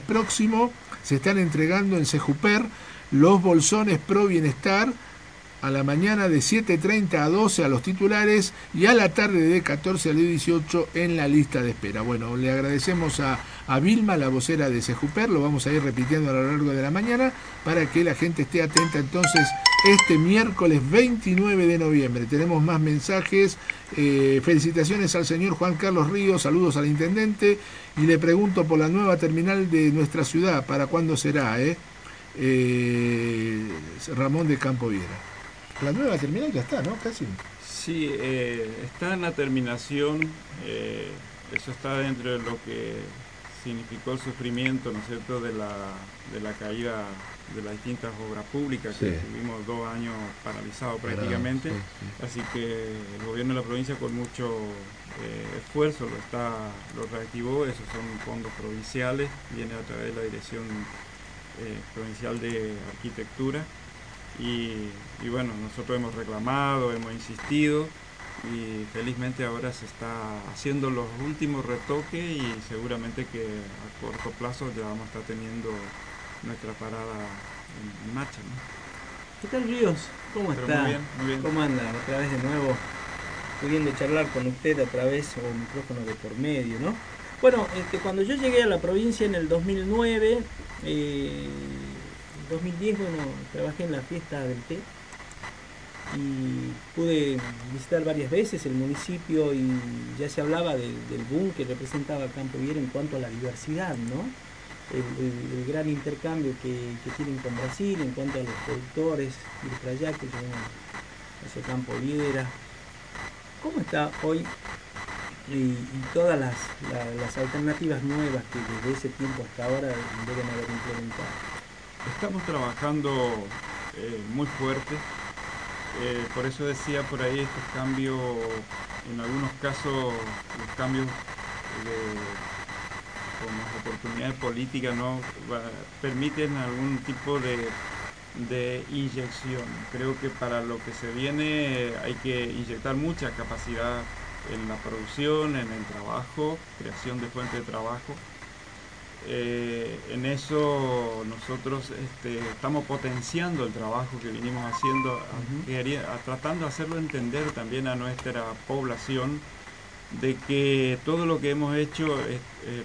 próximo se están entregando en Sejuper los bolsones Pro Bienestar a la mañana de 7.30 a 12 a los titulares y a la tarde de 14 a 18 en la lista de espera. Bueno, le agradecemos a, a Vilma, la vocera de Sejuper, lo vamos a ir repitiendo a lo largo de la mañana para que la gente esté atenta entonces este miércoles 29 de noviembre. Tenemos más mensajes, eh, felicitaciones al señor Juan Carlos Ríos, saludos al intendente y le pregunto por la nueva terminal de nuestra ciudad, ¿para cuándo será? Eh? Eh, Ramón de Campo Viera. La nueva terminal ya está, ¿no? Casi. Sí, eh, está en la terminación, eh, eso está dentro de lo que significó el sufrimiento, ¿no es cierto?, de la, de la caída de las distintas obras públicas, que tuvimos dos años paralizados prácticamente, así que el gobierno de la provincia con mucho eh, esfuerzo lo, está, lo reactivó, esos son fondos provinciales, viene a través de la Dirección Provincial de Arquitectura, y, bueno, nosotros hemos reclamado, hemos insistido y felizmente ahora se está haciendo los últimos retoques y seguramente que a corto plazo ya vamos a estar teniendo nuestra parada en, marcha. ¿Qué tal Ríos? ¿Cómo está? Muy bien, muy bien. ¿Cómo anda? Otra vez de nuevo pudiendo charlar con usted a través o micrófono de por medio, ¿no? Bueno, este, cuando yo llegué a la provincia en el 2009, eh, 2010, bueno, trabajé en la fiesta del té y pude visitar varias veces el municipio y ya se hablaba del boom que representaba Campo Viera en cuanto a la diversidad, ¿no? El, gran intercambio que, tienen con Brasil en cuanto a los productores y los trayectos que tienen ese Campo Viera. ¿Cómo está hoy y, todas las, las alternativas nuevas que desde ese tiempo hasta ahora deben haber implementado? Estamos trabajando eh, muy fuerte, eh, por eso decía por ahí estos cambios, en algunos casos los cambios con las oportunidades políticas no permiten algún tipo de, de inyección. Creo que para lo que se viene hay que inyectar mucha capacidad en la producción, en el trabajo, creación de fuentes de trabajo eh, en eso nosotros este, estamos potenciando el trabajo que vinimos haciendo, tratando de hacerlo entender también a nuestra población de que todo lo que hemos hecho eh,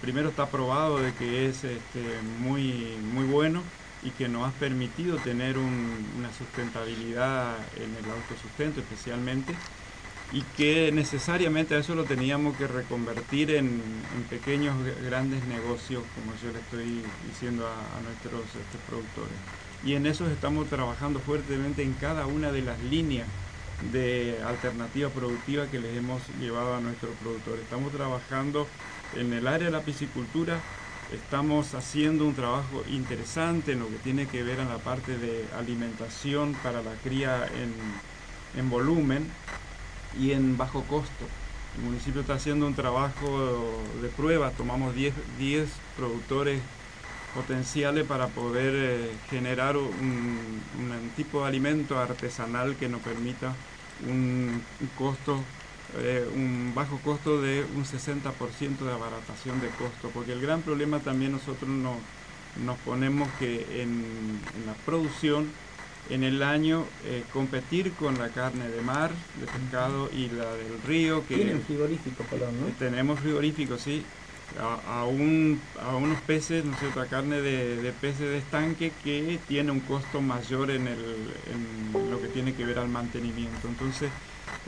primero está probado de que es este, muy, muy bueno y que nos ha permitido tener una sustentabilidad en el autosustento especialmente y que necesariamente a eso lo teníamos que reconvertir en, pequeños grandes negocios, como yo le estoy diciendo a, nuestros productores. Y en eso estamos trabajando fuertemente en cada una de las líneas de alternativa productiva que les hemos llevado a nuestros productores. Estamos trabajando en el área de la piscicultura, estamos haciendo un trabajo interesante en lo que tiene que ver en la parte de alimentación para la cría en, en volumen, y en bajo costo. El municipio está haciendo un trabajo de prueba, tomamos 10, 10 productores potenciales para poder eh, generar un, tipo de alimento artesanal que nos permita un, costo, eh, un bajo costo de un 60% de abaratación de costo, porque el gran problema también nosotros nos ponemos que en la producción en el año eh, competir con la carne de mar, de pescado y la del río. Que Tienen frigorífico, perdón, ¿no? Tenemos frigorífico, sí. A, un, a unos peces, ¿no es cierto?, a carne de, peces de estanque que tiene un costo mayor en, el, en lo que tiene que ver al mantenimiento. Entonces,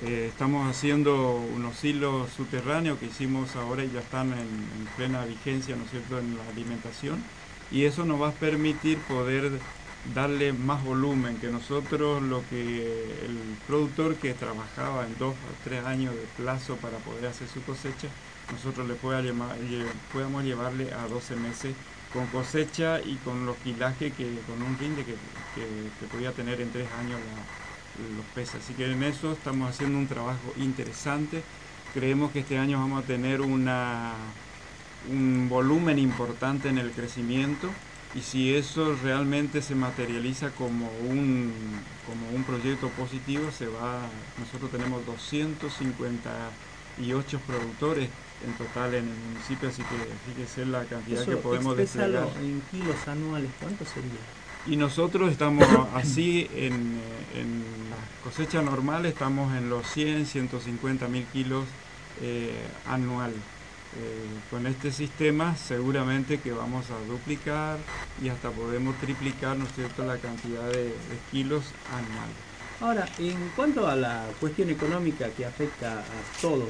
eh, estamos haciendo unos hilos subterráneos que hicimos ahora y ya están en, en plena vigencia, ¿no es cierto?, en la alimentación. Y eso nos va a permitir poder darle más volumen, que nosotros lo que el productor que trabajaba en dos o tres años de plazo para poder hacer su cosecha, nosotros le pueda podamos llevarle a 12 meses con cosecha y con los quilajes que con un rinde que, que, podía tener en tres años los peces. Así que en eso estamos haciendo un trabajo interesante. Creemos que este año vamos a tener una, un volumen importante en el crecimiento y si eso realmente se materializa como un, como un proyecto positivo, se va, nosotros tenemos 250 y ocho productores en total en el municipio, así que fíjese la cantidad que podemos desplegar. en kilos anuales, ¿cuánto sería? Y nosotros estamos así en, en la cosecha normal, estamos en los 100, 150 mil kilos eh, anual. Eh, con este sistema seguramente que vamos a duplicar y hasta podemos triplicar ¿no es cierto? la cantidad de, kilos anuales. Ahora, en cuanto a la cuestión económica que afecta a todos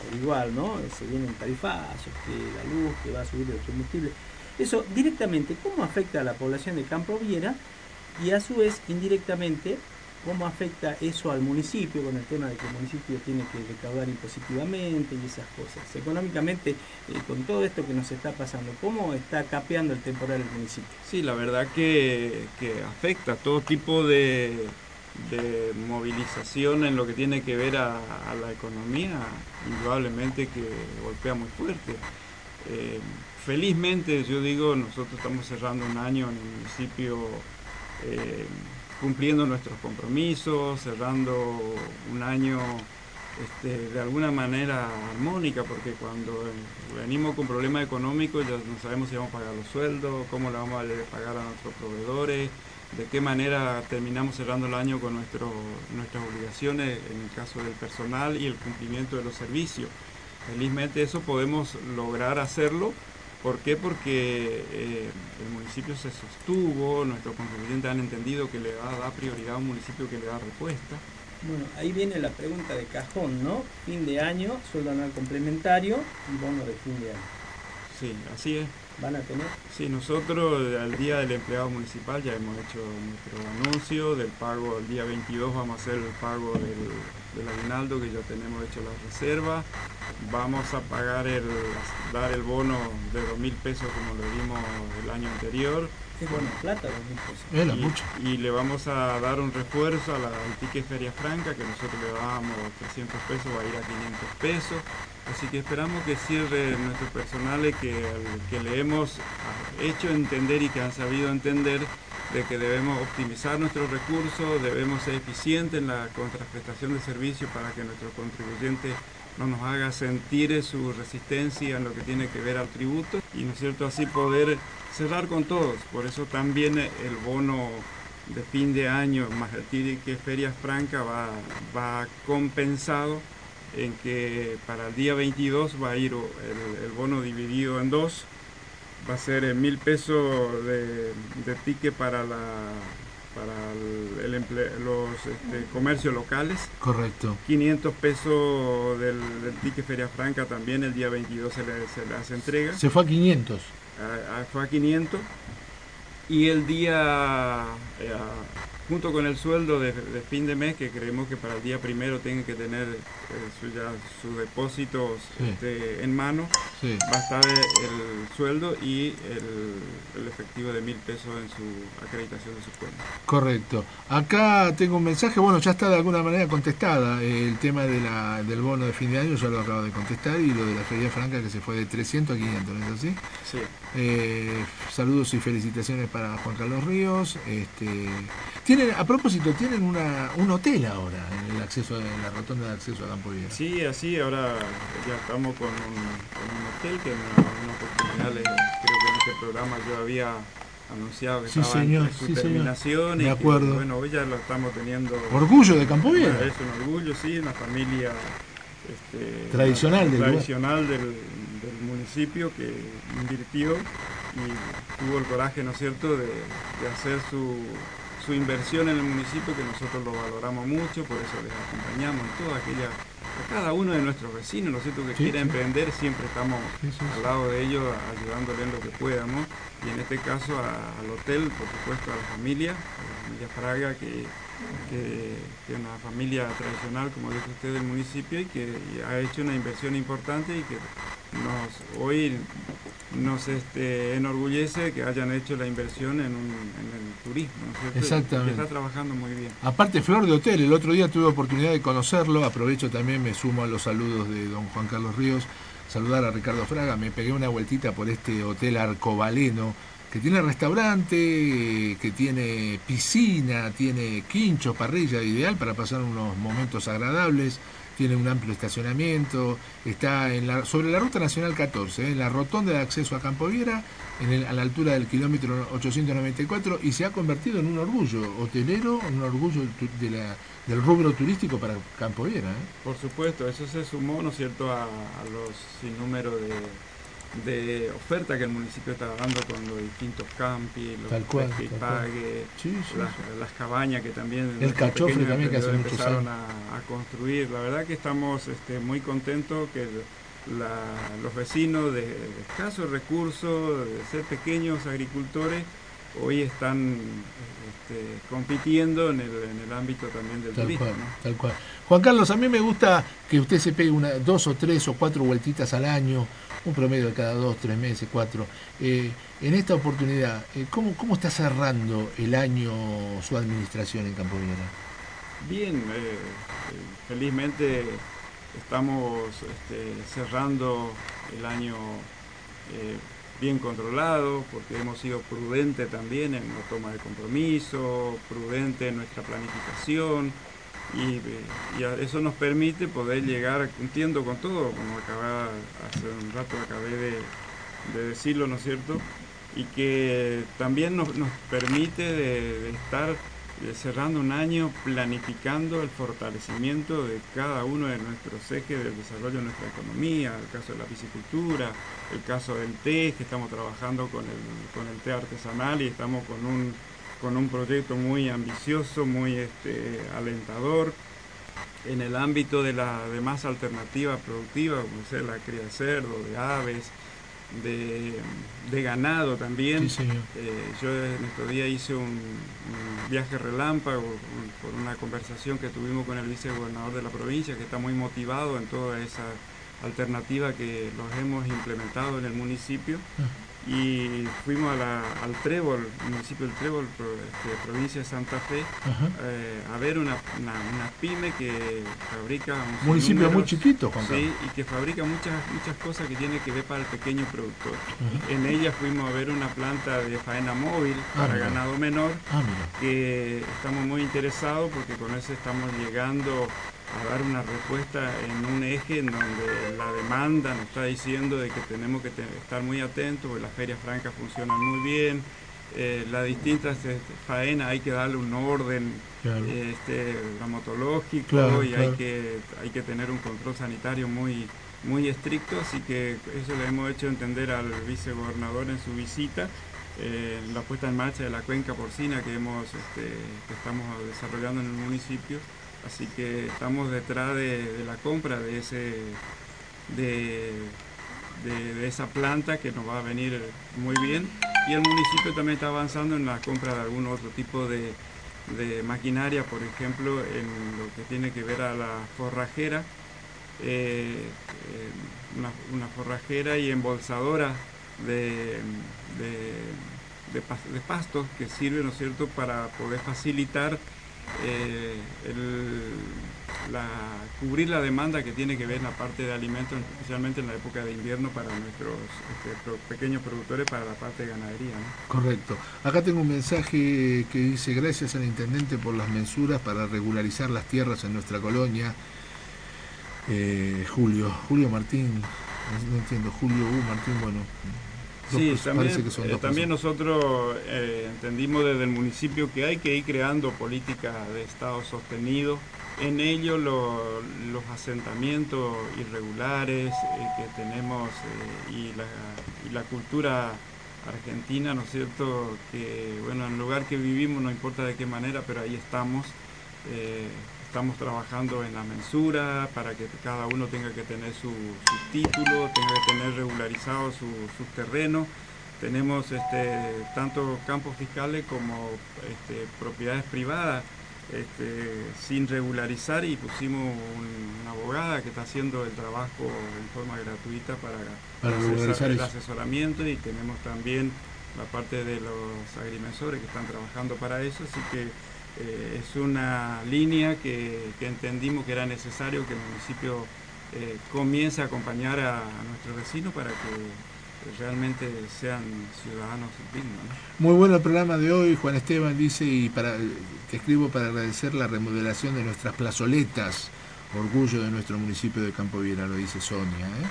por igual, ¿no? Se vienen tarifazos, que la luz, que va a subir el combustible. Eso directamente, ¿cómo afecta a la población de Campo Viera? Y a su vez, indirectamente, cómo afecta eso al municipio con el tema de que el municipio tiene que recaudar impositivamente y esas cosas. Económicamente, eh, con todo esto que nos está pasando, ¿cómo está capeando el temporal el municipio? Sí, la verdad que, afecta todo tipo de, movilización en lo que tiene que ver a, la economía, indudablemente que golpea muy fuerte. Eh, felizmente, yo digo, nosotros estamos cerrando un año en el municipio. Eh, cumpliendo nuestros compromisos, cerrando un año este, de alguna manera armónica, porque cuando venimos con problemas económicos ya no sabemos si vamos a pagar los sueldos, cómo le vamos a pagar a nuestros proveedores, de qué manera terminamos cerrando el año con nuestras obligaciones en el caso del personal y el cumplimiento de los servicios. Felizmente eso podemos lograr hacerlo ¿Por qué? Porque eh, el municipio se sostuvo, nuestros contribuyentes han entendido que le va a dar prioridad a un municipio que le da respuesta. Bueno, ahí viene la pregunta de cajón, ¿no? Fin de año, sueldo anual complementario y bono de fin de año. Sí, así es. ¿Van a tener? Sí, nosotros al día del empleado municipal ya hemos hecho nuestro anuncio del pago, el día 22 vamos a hacer el pago del, del aguinaldo que ya tenemos hecho la reserva. Vamos a pagar el, dar el bono de dos mil pesos como lo dimos el año anterior. Qué buena plata, pesos. Y, y, le vamos a dar un refuerzo a la ticket Feria Franca, que nosotros le dábamos 300 pesos, va a ir a 500 pesos. Así que esperamos que cierre nuestros personales que, que le hemos hecho entender y que han sabido entender de que debemos optimizar nuestros recursos, debemos ser eficientes en la contraprestación de servicios para que nuestro contribuyente no nos haga sentir su resistencia en lo que tiene que ver al tributo y no es cierto así poder cerrar con todos. Por eso también el bono de fin de año más el que Ferias Franca va, va compensado en que para el día 22 va a ir el, bono dividido en dos, va a ser mil pesos de, de ticket para la para el, los este, comercios locales. Correcto. 500 pesos del, ticket Feria Franca también el día 22 se le, se hace entrega. Se fue a 500. fue a 500. Y el día eh, junto con el sueldo de, fin de mes, que creemos que para el día primero tienen que tener eh, sus depósitos este, en mano, va a estar el, sueldo y el, efectivo de mil pesos en su acreditación de su cuenta. Correcto. Acá tengo un mensaje, bueno, ya está de alguna manera contestada el tema de la, del bono de fin de año, ya lo acabo de contestar, y lo de la Feria Franca que se fue de 300 a 500, ¿no es así? Sí. Eh, saludos y felicitaciones para Juan Carlos Ríos. Este, tienen, a propósito, tienen una, un hotel ahora en el acceso, en la rotonda de acceso a Campo Viejo. Sí, así, ahora ya estamos con un, hotel que en una oportunidad, creo que en este programa yo había anunciado que estaba en su terminación Me y acuerdo. bueno, hoy ya lo estamos teniendo. Orgullo de Campo Viejo. Es un orgullo, sí, una familia este, tradicional, del, tradicional del, que invirtió y tuvo el coraje, ¿no es cierto?, de, hacer su, su, inversión en el municipio, que nosotros lo valoramos mucho, por eso les acompañamos en toda aquella, a cada uno de nuestros vecinos, ¿no es cierto?, que quiera emprender, siempre estamos al lado de ellos, ayudándole en lo que podamos, y en este caso al hotel, por supuesto, a la familia, a la familia Fraga, que que, es una familia tradicional, como dice usted, del municipio y que ha hecho una inversión importante y que nos, hoy nos este, enorgullece que hayan hecho la inversión en, el turismo. Exactamente. está trabajando muy bien. Aparte, Flor de Hotel, el otro día tuve oportunidad de conocerlo, aprovecho también, me sumo a los saludos de don Juan Carlos Ríos, saludar a Ricardo Fraga, me pegué una vueltita por este hotel arcobaleno que tiene restaurante, que tiene piscina, tiene quincho, parrilla, ideal para pasar unos momentos agradables, tiene un amplio estacionamiento, está sobre la ruta nacional 14, en la rotonda de acceso a Campo Viera, a la altura del kilómetro 894, y se ha convertido en un orgullo hotelero, un orgullo del rubro turístico para Campo Viera. Por supuesto, eso se sumó, ¿no es cierto?, a, a los sinnúmero de de oferta que el municipio está dando con los distintos campi, los tal cual, que pague, las, cabañas que también el cachofre también que hace empezaron a, a, construir. La verdad que estamos este, muy contentos que los vecinos de, escasos recursos, de ser pequeños agricultores, hoy están este, compitiendo en el, en el, ámbito también del turismo. tal cual. Juan Carlos, a mí me gusta que usted se pegue una, dos o tres o cuatro vueltitas al año un promedio de cada dos, tres meses, cuatro. Eh, en esta oportunidad, eh, ¿cómo, ¿cómo está cerrando el año su administración en Campo Bien, eh, felizmente estamos este, cerrando el año bien controlado, porque hemos sido prudentes también en la toma de compromiso, prudente en nuestra planificación y, eso nos permite poder llegar cumpliendo con todo, como acaba hace un rato acabé de, decirlo, ¿no es cierto? Y que también nos, permite de, estar cerrando un año planificando el fortalecimiento de cada uno de nuestros ejes del desarrollo de nuestra economía, el caso de la piscicultura, el caso del té, que estamos trabajando con el, con el té artesanal y estamos con un con un proyecto muy ambicioso, muy este, alentador en el ámbito de las demás alternativas productivas, como ser la cría de cerdo, de aves, de, ganado también. Eh, yo en estos días hice un, viaje relámpago por una conversación que tuvimos con el vicegobernador de la provincia, que está muy motivado en toda esa alternativa que los hemos implementado en el municipio. Ah y fuimos al Trébol, municipio del Trébol, este, provincia de Santa Fe, eh, a ver una, pyme que fabrica... Un municipio muy chiquito, Juan Sí, y que fabrica muchas, muchas cosas que tiene que ver para el pequeño productor. En ella fuimos a ver una planta de faena móvil ah, para ganado menor, ah, que estamos muy interesados porque con eso estamos llegando a dar una respuesta en un eje en donde la demanda nos está diciendo de que tenemos que estar muy atentos, porque las ferias francas funcionan muy bien, eh, las distintas este, faenas hay que darle un orden este, ramatológico y Hay, que, hay que tener un control sanitario muy, muy estricto, así que eso le hemos hecho entender al vicegobernador en su visita. Eh, la puesta en marcha de la cuenca porcina que, hemos, este, que estamos desarrollando en el municipio Así que estamos detrás de, la compra de, ese, de, esa planta que nos va a venir muy bien. Y el municipio también está avanzando en la compra de algún otro tipo de, maquinaria, por ejemplo, en lo que tiene que ver a la forrajera, eh, una, forrajera y embolsadora de, de, pastos que sirve, ¿no es cierto?, para poder facilitar eh, la, cubrir la demanda que tiene que ver la parte de alimentos, especialmente en la época de invierno para nuestros este, pequeños productores, para la parte de ganadería. Correcto. Acá tengo un mensaje que dice gracias al intendente por las mensuras para regularizar las tierras en nuestra colonia. Eh, Julio, Julio Martín, no entiendo, Julio U. Martín, bueno, Sí, también, eh, nosotros eh, entendimos desde el municipio que hay que ir creando políticas de Estado sostenido. En ello los asentamientos irregulares eh, que tenemos y la, cultura argentina, ¿no es cierto? Que bueno, en el lugar que vivimos, no importa de qué manera, pero ahí estamos. Estamos trabajando en la mensura para que cada uno tenga que tener su, título, tenga que tener regularizado sus su terrenos. Tenemos este, tanto campos fiscales como este, propiedades privadas este, sin regularizar y pusimos una abogada que está haciendo el trabajo en forma gratuita para, el asesoramiento y tenemos también la parte de los agrimensores que están trabajando para eso, así que eh, es una línea que, entendimos que era necesario que el municipio eh, comience a acompañar a, nuestros vecinos para que realmente sean ciudadanos dignos. Muy bueno el programa de hoy, Juan Esteban dice, y para te escribo para agradecer la remodelación de nuestras plazoletas. orgullo de nuestro municipio de Campo Viera, lo dice Sonia. ¿eh?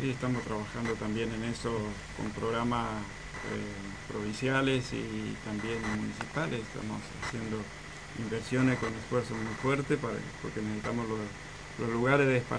Sí, estamos trabajando también en eso con programas provinciales y también municipales. Estamos haciendo inversiones con esfuerzo muy fuerte para, porque necesitamos los, lugares de esparcimiento